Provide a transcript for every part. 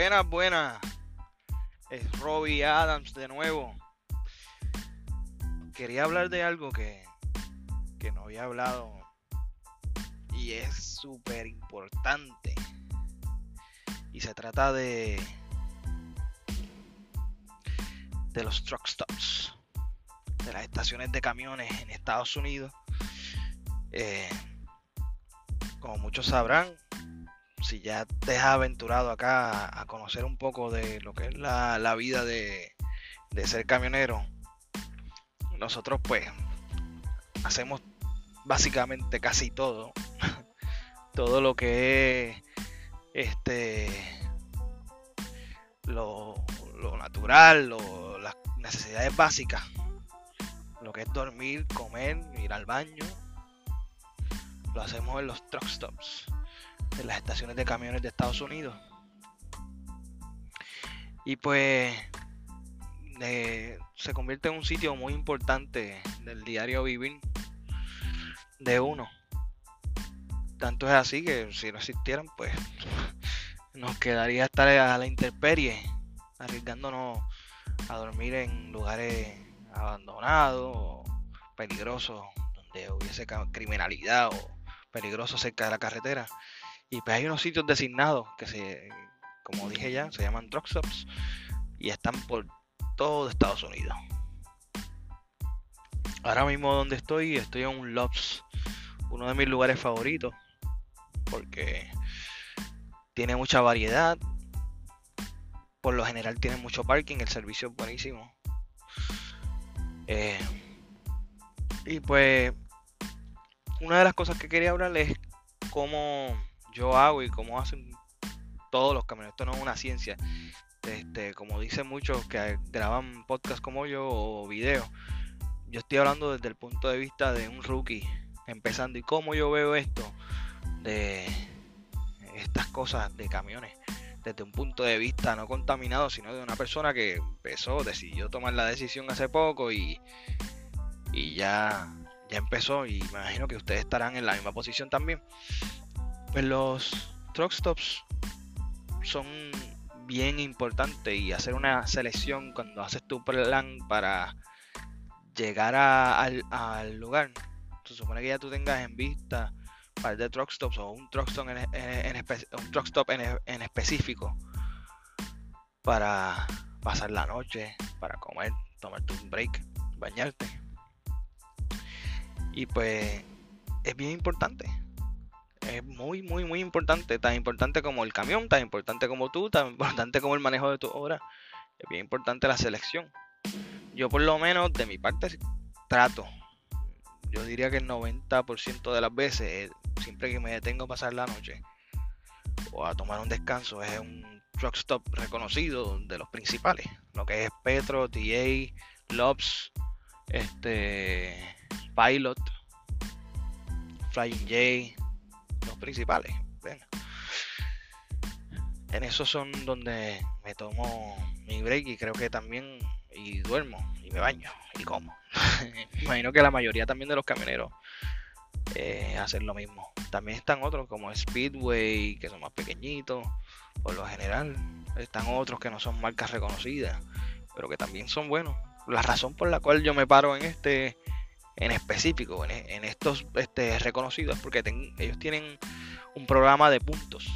Buenas, buenas. Es Robbie Adams de nuevo. Quería hablar de algo que, que no había hablado y es súper importante. Y se trata de de los truck stops, de las estaciones de camiones en Estados Unidos. Eh, como muchos sabrán, si ya te has aventurado acá a, conocer un poco de lo que es la, vida de, de, ser camionero, nosotros pues hacemos básicamente casi todo. todo lo que es este lo, lo natural, lo, las necesidades básicas. Lo que es dormir, comer, ir al baño. Lo hacemos en los truck stops en las estaciones de camiones de Estados Unidos. Y pues se convierte en un sitio muy importante del diario vivir de uno. Tanto es así que si no existieran, pues nos quedaría estar a la intemperie, arriesgándonos a dormir en lugares abandonados, peligrosos, donde hubiese criminalidad o peligroso cerca de la carretera. Y pues hay unos sitios designados que se, como dije ya, se llaman truck stops y están por todo Estados Unidos. Ahora mismo donde estoy, estoy en un Lops, uno de mis lugares favoritos, porque tiene mucha variedad. Por lo general tiene mucho parking, el servicio es buenísimo. Eh, y pues, una de las cosas que quería hablar es cómo yo hago y como hacen todos los camioneros. Esto no es una ciencia. Este, como dicen muchos que graban podcast como yo o videos, yo estoy hablando desde el punto de vista de un rookie empezando y cómo yo veo esto de estas cosas de camiones desde un punto de vista no contaminado, sino de una persona que empezó, decidió tomar la decisión hace poco y, y ya, ya empezó y me imagino que ustedes estarán en la misma posición también. Pues los truck stops son bien importantes y hacer una selección cuando haces tu plan para llegar al, lugar. Se supone que ya tú tengas en vista un par de truck stops o un truck stop en, un truck stop en, específico para pasar la noche, para comer, tomarte un break, bañarte. Y pues es bien importante es muy, muy, muy importante. Tan importante como el camión, tan importante como tú, tan importante como el manejo de tu obra. Es bien importante la selección. Yo por lo menos de mi parte trato. Yo diría que el 90% de las veces, siempre que me detengo a pasar la noche o a tomar un descanso, es un truck stop reconocido de los principales. Lo que es Petro, TA, Lobs, este, Pilot, Flying J, los principales. En esos son donde me tomo mi break y creo que también y duermo y me baño y como. Imagino que la mayoría también de los camioneros eh, hacen lo mismo. También están otros como Speedway que son más pequeñitos. Por lo general están otros que no son marcas reconocidas, pero que también son buenos. La razón por la cual yo me paro en este en específico, en, estos este, reconocidos, porque ellos tienen un programa de puntos.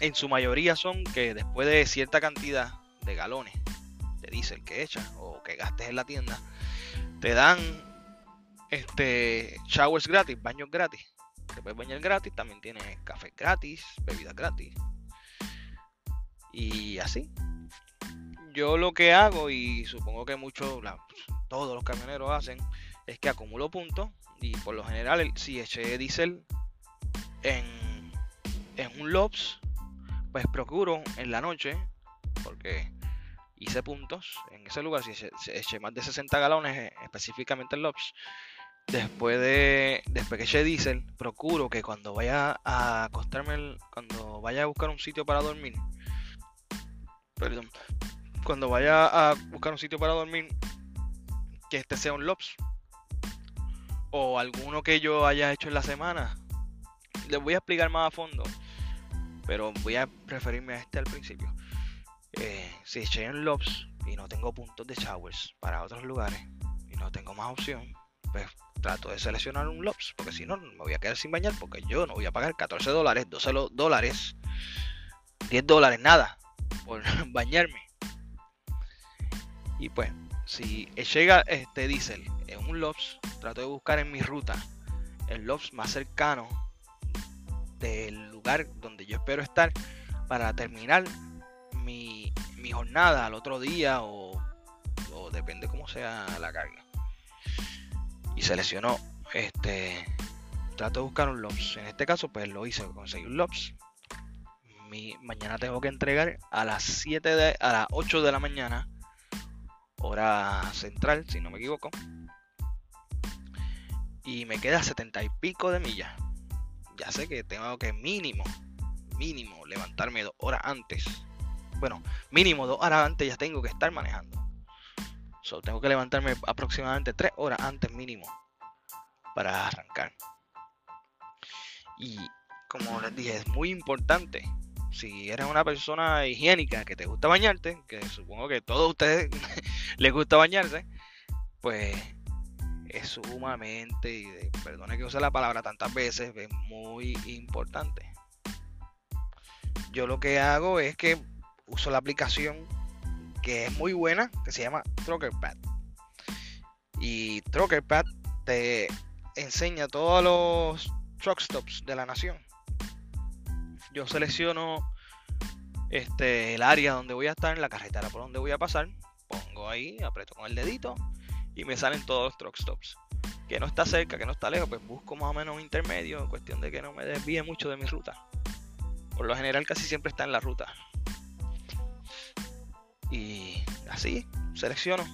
En su mayoría son que después de cierta cantidad de galones de diésel que echas o que gastes en la tienda, te dan este showers gratis, baños gratis. Te puedes bañar gratis, también tienes café gratis, bebidas gratis. Y así. Yo lo que hago, y supongo que muchos, todos los camioneros hacen, es que acumulo puntos y por lo general si eché diésel en, en un LOPS, pues procuro en la noche, porque hice puntos en ese lugar, si eché, más de 60 galones eh, específicamente en LOPS, después de después que eché diésel, procuro que cuando vaya a acostarme, cuando vaya a buscar un sitio para dormir, perdón, cuando vaya a buscar un sitio para dormir, que este sea un LOPS o alguno que yo haya hecho en la semana. Les voy a explicar más a fondo. pero voy a preferirme a este al principio. Eh, si eché en Lobs y no tengo puntos de showers para otros lugares y no tengo más opción, pues trato de seleccionar un Lobs, porque si no, me voy a quedar sin bañar, porque yo no voy a pagar 14 dólares, 12 dólares, 10 dólares, nada, por bañarme. Y pues, si llega este diésel en un Lobs, trato de buscar en mi ruta el Lobs más cercano del lugar donde yo espero estar para terminar mi, jornada al otro día o, o depende cómo sea la carga. Y selecciono este trato de buscar un LOPS. En este caso, pues lo hice, conseguí un LOPS. Mi, mañana tengo que entregar a las 7 de, a las 8 de la mañana, hora central, si no me equivoco. Y me queda 70 y pico de millas ya sé que tengo que mínimo, mínimo levantarme dos horas antes. Bueno, mínimo dos horas antes ya tengo que estar manejando. Solo tengo que levantarme aproximadamente tres horas antes mínimo para arrancar. Y como les dije, es muy importante. Si eres una persona higiénica que te gusta bañarte, que supongo que todos ustedes les gusta bañarse, pues es sumamente, y perdone que use la palabra tantas veces, es muy importante. Yo lo que hago es que uso la aplicación que es muy buena, que se llama Truckerpad. Y Truckerpad te enseña todos los truck stops de la nación. Yo selecciono este, el área donde voy a estar, la carretera por donde voy a pasar. Pongo ahí, aprieto con el dedito y me salen todos los truck stops. Que no está cerca, que no está lejos, pues busco más o menos un intermedio en cuestión de que no me desvíe mucho de mi ruta. Por lo general casi siempre está en la ruta. Y así selecciono.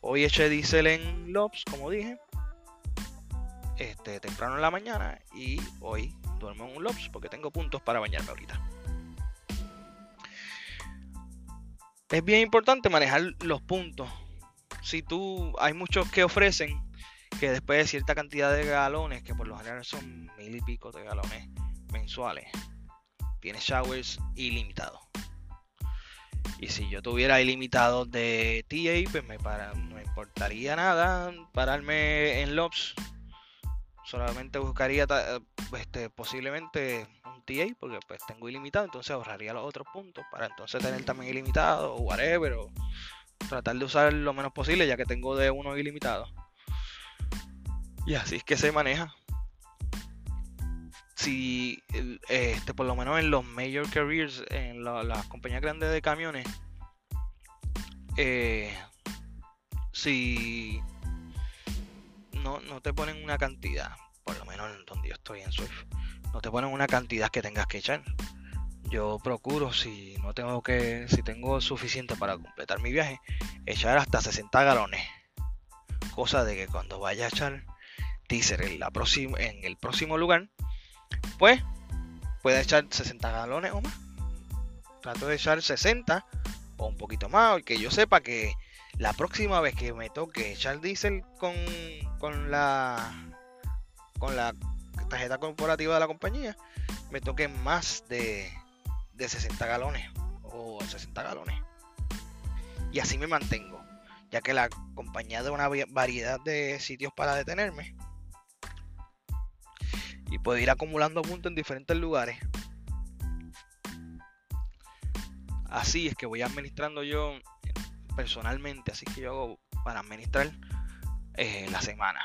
Hoy eché diésel en Lobs, como dije. Este, temprano en la mañana. Y hoy duermo en un Lobs porque tengo puntos para bañarme ahorita. Es bien importante manejar los puntos si tú, hay muchos que ofrecen que después de cierta cantidad de galones, que por lo general son mil y pico de galones mensuales, tienes showers ilimitados. Y si yo tuviera ilimitado de TA, pues me para, no me importaría nada pararme en Lobs. Solamente buscaría este, posiblemente un TA, porque pues tengo ilimitado, entonces ahorraría los otros puntos para entonces tener también ilimitado o whatever. O, tratar de usar lo menos posible ya que tengo de uno ilimitado. Y así es que se maneja. Si este, por lo menos en los major carriers, en las compañías grandes de camiones, eh, si no, no te ponen una cantidad, por lo menos donde yo estoy en Swift, no te ponen una cantidad que tengas que echar yo procuro, si no tengo que, si tengo suficiente para completar mi viaje, echar hasta 60 galones. Cosa de que cuando vaya a echar teaser en, en el próximo lugar, pues pueda echar 60 galones o más. Trato de echar 60 o un poquito más, que yo sepa que la próxima vez que me toque echar diésel con, con la con la tarjeta corporativa de la compañía, me toque más de de 60 galones o 60 galones. Y así me mantengo, ya que la compañía de una variedad de sitios para detenerme. Y puedo ir acumulando puntos en diferentes lugares. Así es que voy administrando yo personalmente, así que yo hago para administrar eh, la semana.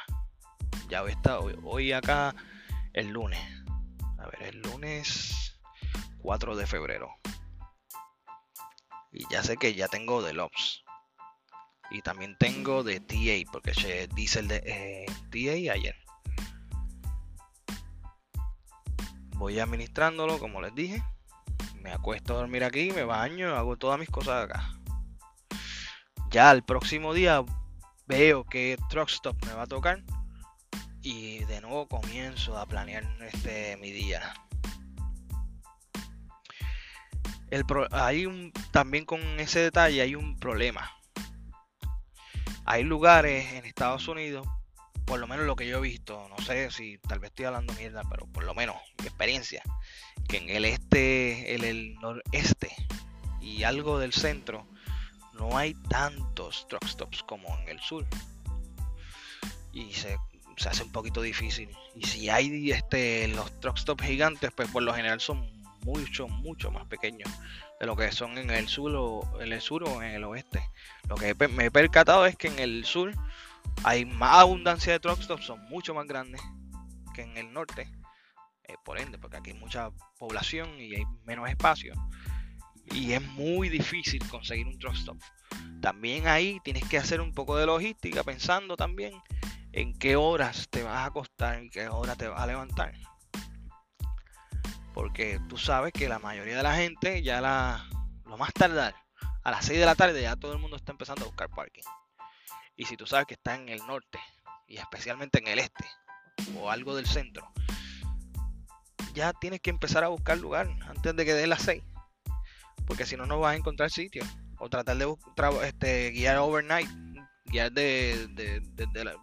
Ya voy, a hoy, hoy acá el lunes. A ver, el lunes 4 de febrero. Y ya sé que ya tengo de LOPS. Y también tengo de TA, porque se dice el de eh, TA ayer. Voy administrándolo, como les dije. Me acuesto a dormir aquí, me baño, hago todas mis cosas acá. Ya el próximo día veo que truck stop me va a tocar. Y de nuevo comienzo a planear este mi día hay un, también con ese detalle hay un problema. Hay lugares en Estados Unidos por lo menos lo que yo he visto, no sé si tal vez estoy hablando mierda, pero por lo menos mi experiencia, que en el este, en el noreste y algo del centro, no hay tantos truck stops como en el sur. Y se, hace un poquito difícil. Y si hay este, los truck stops gigantes, pues por lo general son mucho, mucho más pequeños de lo que son en el sur o en el sur o en el oeste. Lo que me he percatado es que en el sur hay más abundancia de truck stops, son mucho más grandes que en el norte. Eh, por ende, porque aquí hay mucha población y hay menos espacio. Y es muy difícil conseguir un truck stop. También ahí tienes que hacer un poco de logística pensando también en qué horas te vas a acostar y qué hora te vas a levantar. Porque tú sabes que la mayoría de la gente ya la, lo más tardar a las 6 de la tarde ya todo el mundo está empezando a buscar parking. Y si tú sabes que está en el norte y especialmente en el este o algo del centro, ya tienes que empezar a buscar lugar antes de que dé las 6. Porque si no, no vas a encontrar sitio. O tratar de este, guiar overnight, guiar de,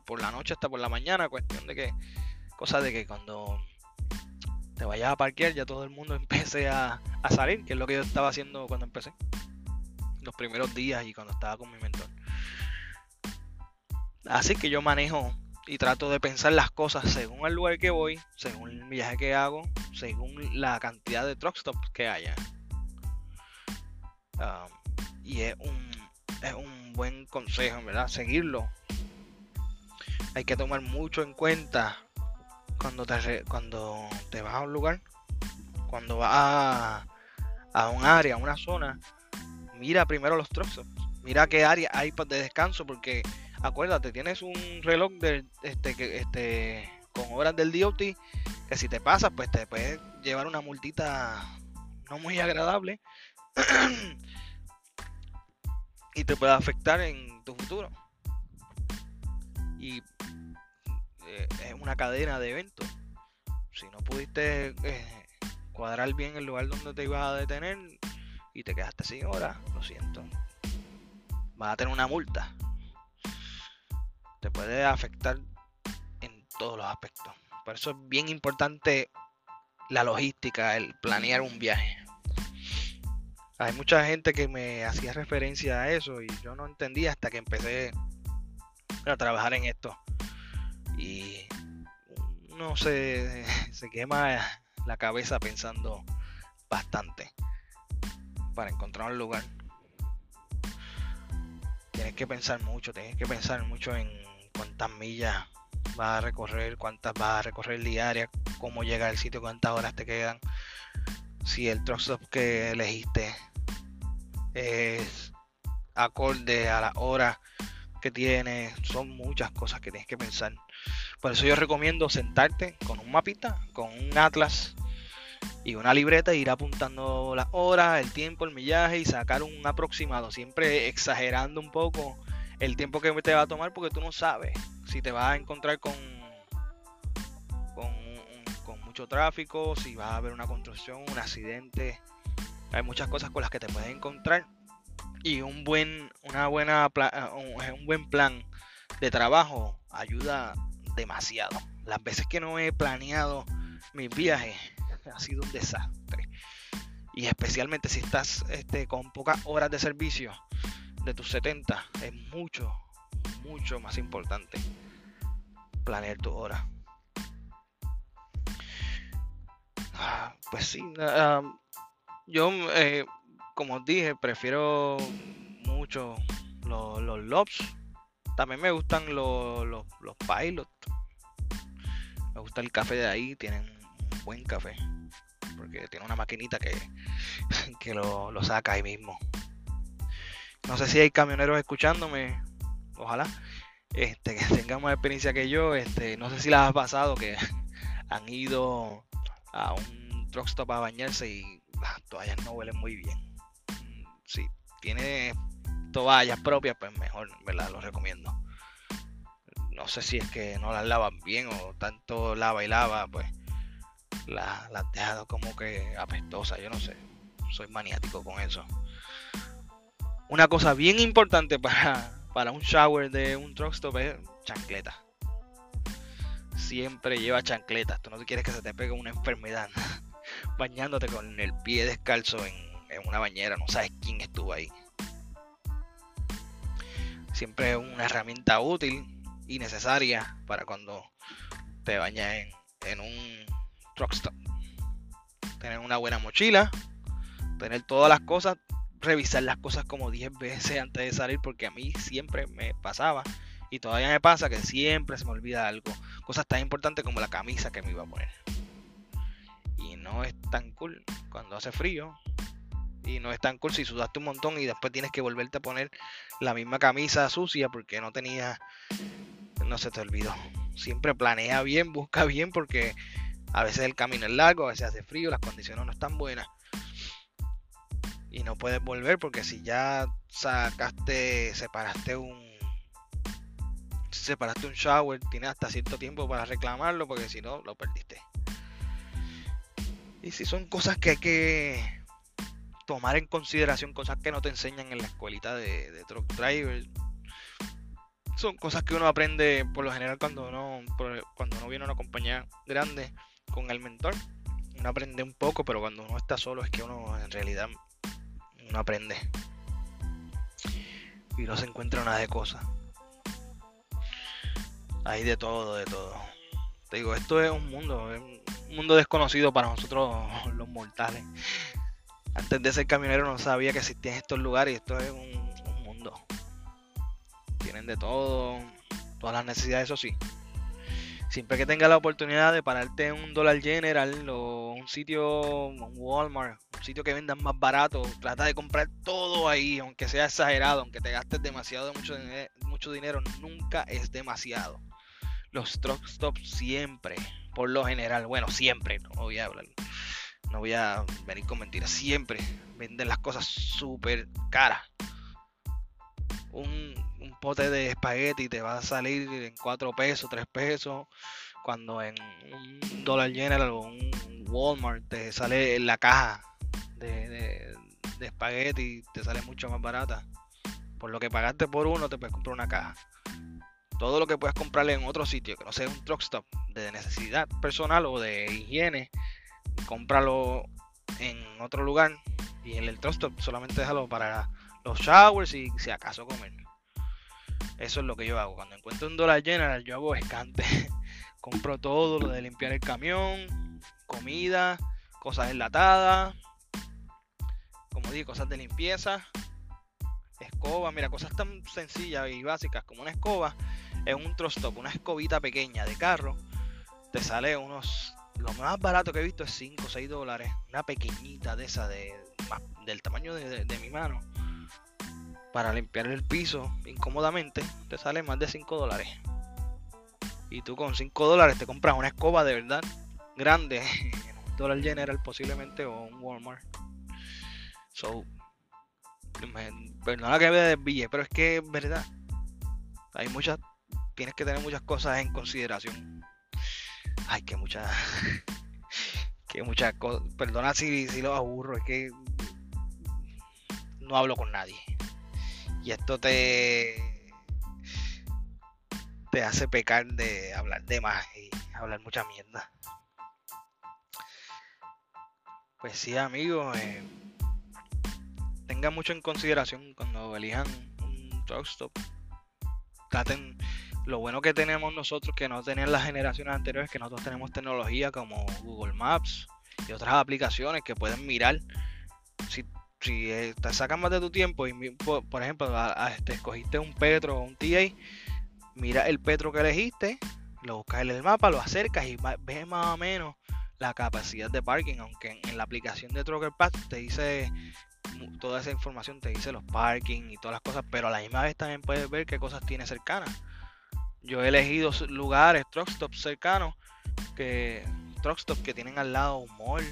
por la noche hasta por la mañana. Cuestión de que, cosa de que cuando te vayas a parquear ya todo el mundo empiece a salir, que es lo que yo estaba haciendo cuando empecé. Los primeros días y cuando estaba con mi mentor. Así que yo manejo y trato de pensar las cosas según el lugar que voy, según el viaje que hago, según la cantidad de truck stops que haya. Um, y es un, es un buen consejo, ¿verdad? Seguirlo. Hay que tomar mucho en cuenta cuando te, cuando te vas a un lugar, cuando vas a, a un área, a una zona, mira primero los stops. Mira qué área hay de descanso porque acuérdate, tienes un reloj de, este, que, este, con horas del DOT que si te pasas, pues te puedes llevar una multita no muy agradable y te puede afectar en tu futuro. Y eh, es una cadena de eventos. Si no pudiste eh, cuadrar bien el lugar donde te ibas a detener y te quedaste sin hora, lo siento. Vas a tener una multa te puede afectar en todos los aspectos. Por eso es bien importante la logística, el planear un viaje. Hay mucha gente que me hacía referencia a eso y yo no entendía hasta que empecé a trabajar en esto. Y uno se, se quema la cabeza pensando bastante para encontrar un lugar. Tienes que pensar mucho, tienes que pensar mucho en cuántas millas vas a recorrer, cuántas vas a recorrer diarias, cómo llega al sitio, cuántas horas te quedan, si el truck stop que elegiste es acorde a la hora que tiene, son muchas cosas que tienes que pensar. Por eso yo recomiendo sentarte con un mapita, con un atlas y una libreta e ir apuntando las horas, el tiempo, el millaje y sacar un aproximado, siempre exagerando un poco el tiempo que te va a tomar porque tú no sabes si te vas a encontrar con, con, mucho tráfico, si va a haber una construcción, un accidente. Hay muchas cosas con las que te puedes encontrar y un buen, una buena, un buen plan de trabajo ayuda demasiado. Las veces que no he planeado mis viajes ha sido un desastre. Y especialmente si estás este, con pocas horas de servicio, de tus 70 es mucho, mucho más importante planear tu hora. Ah, pues sí, ah, yo eh, como dije, prefiero mucho los, los lobs. También me gustan los, los, los pilots. Me gusta el café de ahí, tienen un buen café. Porque tiene una maquinita que, que lo, lo saca ahí mismo. No sé si hay camioneros escuchándome, ojalá, este, que tengan más experiencia que yo. Este, no sé si les ha pasado que han ido a un truck stop a bañarse y las toallas no huelen muy bien. Si tiene toallas propias, pues mejor, ¿verdad? Lo recomiendo. No sé si es que no las lavan bien o tanto lava y lava, pues las la han dejado como que apestosas, yo no sé. Soy maniático con eso. Una cosa bien importante para, para un shower de un truck stop es chancleta. siempre lleva chancletas. Tú no quieres que se te pegue una enfermedad bañándote con el pie descalzo en, en una bañera. No sabes quién estuvo ahí. Siempre es una herramienta útil y necesaria para cuando te bañas en, en un truck stop. Tener una buena mochila, tener todas las cosas, revisar las cosas como 10 veces antes de salir, porque a mí siempre me pasaba y todavía me pasa que siempre se me olvida algo. Cosas tan importantes como la camisa que me iba a poner. No es tan cool cuando hace frío. Y no es tan cool si sudaste un montón y después tienes que volverte a poner la misma camisa sucia porque no tenía. No se te olvidó. Siempre planea bien, busca bien porque a veces el camino es largo, a veces hace frío, las condiciones no están buenas. Y no puedes volver porque si ya sacaste, separaste un separaste un shower, tienes hasta cierto tiempo para reclamarlo porque si no, lo perdiste. Y si son cosas que hay que tomar en consideración, cosas que no te enseñan en la escuelita de, truck driver, son cosas que uno aprende por lo general cuando uno, cuando uno viene a una compañía grande con el mentor. Uno aprende un poco, pero cuando uno está solo es que uno en realidad no aprende. Y no se encuentra nada de cosas. Hay de todo, de todo. Te digo, esto es un mundo, un mundo desconocido para nosotros los mortales. Antes de ser camionero no sabía que existían estos lugares y esto es un, un mundo. Tienen de todo, todas las necesidades, eso sí siempre que tengas la oportunidad de pararte en un Dollar General o un sitio, un Walmart, un sitio que vendan más barato, trata de comprar todo ahí, aunque sea exagerado, aunque te gastes demasiado mucho, mucho dinero, nunca es demasiado. Los truck stops siempre, por lo general, bueno, siempre, no voy a hablar, no voy a venir con mentiras, siempre venden las cosas súper caras. Un, pote de espagueti te va a salir en 4 pesos, 3 pesos, cuando en un Dollar General o un Walmart te sale en la caja de, de, de espagueti te sale mucho más barata. Por lo que pagaste por uno, te puedes comprar una caja. Todo lo que puedes comprarle en otro sitio, que no sea un truck stop de necesidad personal o de higiene, cómpralo en otro lugar y en el truck stop solamente déjalo para los showers y si acaso comer. Eso es lo que yo hago. Cuando encuentro un dólar general, yo hago escante. Compro todo lo de limpiar el camión, comida, cosas enlatadas, como digo, cosas de limpieza, escoba, mira, cosas tan sencillas y básicas como una escoba en un trostop, una escobita pequeña de carro, te sale unos, lo más barato que he visto es 5 o 6 dólares, una pequeñita de esa de, del tamaño de mi mano, para limpiar el piso incómodamente te sale más de 5 dólares. Y tú con 5 dólares te compras una escoba de verdad grande en un Dollar General posiblemente o un Walmart. So, perdona que me desvíe, pero es que es verdad. Hay muchas, tienes que tener muchas cosas en consideración. Ay, que muchas, que muchas cosas. Perdona si, si lo aburro, es que no hablo con nadie. Y esto te, te hace pecar de hablar de más y hablar mucha mierda. Pues sí, amigos, eh, tengan mucho en consideración cuando elijan un truck stop. Traten lo bueno que tenemos nosotros que no tenían las generaciones anteriores, que nosotros tenemos tecnología como Google Maps y otras aplicaciones que pueden mirar si si eh, te sacan más de tu tiempo y por, ejemplo este, escogiste un Petro o un TA, mira el Petro que elegiste, lo buscas en el mapa, lo acercas y ves más o menos la capacidad de parking, aunque en, la aplicación de Trucker Path te dice toda esa información, te dice los parking y todas las cosas, pero a la misma vez también puedes ver qué cosas tiene cercanas. Yo he elegido lugares, truck stops cercanos, que que tienen al lado un mall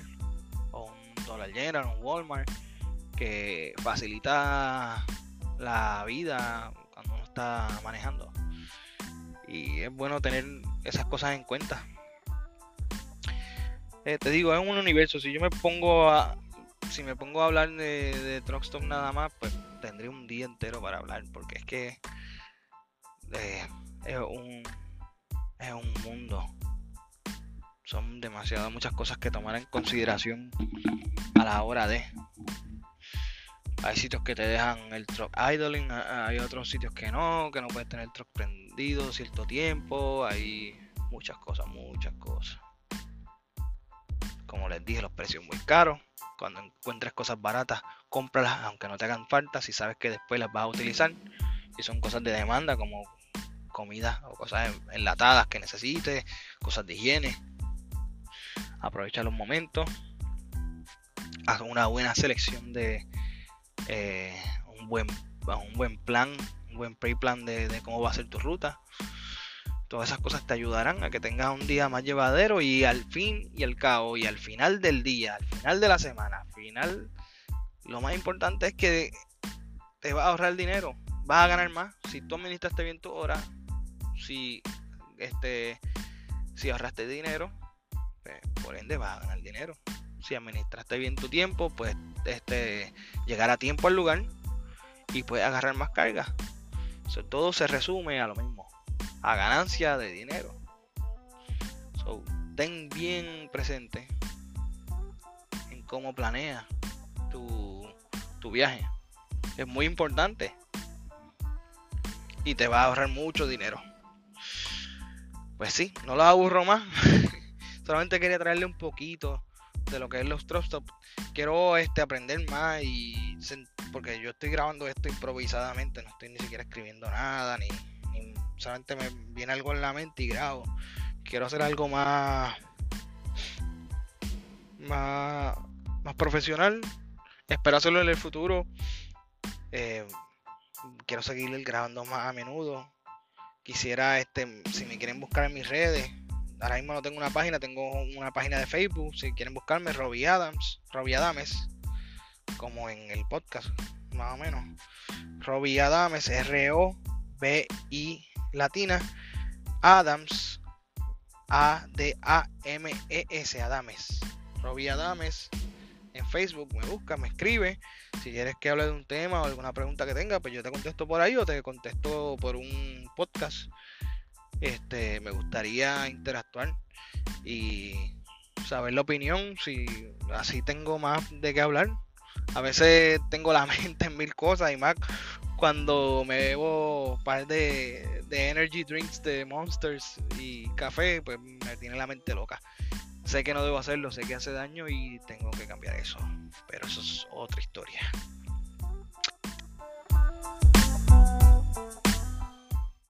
o un Dollar General, un Walmart que facilita la vida cuando uno está manejando. Y es bueno tener esas cosas en cuenta. Eh, te digo, es un universo. Si yo me pongo a. Si me pongo a hablar de, de Truckstop nada más, pues tendré un día entero para hablar. Porque es que. Eh, es un. Es un mundo. Son demasiadas muchas cosas que tomar en consideración a la hora de. Hay sitios que te dejan el truck idling, hay otros sitios que no, que no puedes tener el truck prendido cierto tiempo, hay muchas cosas, muchas cosas. Como les dije, los precios muy caros. Cuando encuentres cosas baratas, cómpralas aunque no te hagan falta, si sabes que después las vas a utilizar. Si son cosas de demanda como comida o cosas enlatadas que necesites, cosas de higiene. Aprovecha los momentos. Haz una buena selección de eh, un, buen, un buen plan, un buen pre-plan de, cómo va a ser tu ruta. Todas esas cosas te ayudarán a que tengas un día más llevadero y al fin y al cabo y al final del día, al final de la semana, al final, lo más importante es que te vas a ahorrar dinero, vas a ganar más. Si tú administraste bien tu hora, si este si ahorraste dinero, pues, por ende vas a ganar dinero. Si administraste bien tu tiempo, pues este llegar a tiempo al lugar y puedes agarrar más carga. todo se resume a lo mismo a ganancia de dinero. So, ten bien presente en cómo planeas tu, tu viaje. Es muy importante. Y te va a ahorrar mucho dinero. Pues sí, no lo aburro más. Solamente quería traerle un poquito de lo que es los trust Quiero este, aprender más y porque yo estoy grabando esto improvisadamente, no estoy ni siquiera escribiendo nada, ni, solamente me viene algo en la mente y grabo. Quiero hacer algo más, más, más profesional. Espero hacerlo en el futuro. Eh, quiero seguir grabando más a menudo. Quisiera, este, si me quieren buscar en mis redes, ahora mismo no tengo una página, tengo una página de Facebook. Si quieren buscarme, Robbie Adams, Robbie Adames, como en el podcast, más o menos. Robbie Adames, R-O-B-I latina, Adams, A-D-A-M-E-S, Adames. Robbie Adames. En Facebook me busca, me escribe. Si quieres que hable de un tema o alguna pregunta que tenga, pues yo te contesto por ahí o te contesto por un podcast. Este, me gustaría interactuar y saber la opinión, si así tengo más de qué hablar. A veces tengo la mente en mil cosas y más cuando me bebo un par de, energy drinks de Monsters y café, pues me tiene la mente loca. Sé que no debo hacerlo, sé que hace daño y tengo que cambiar eso. Pero eso es otra historia.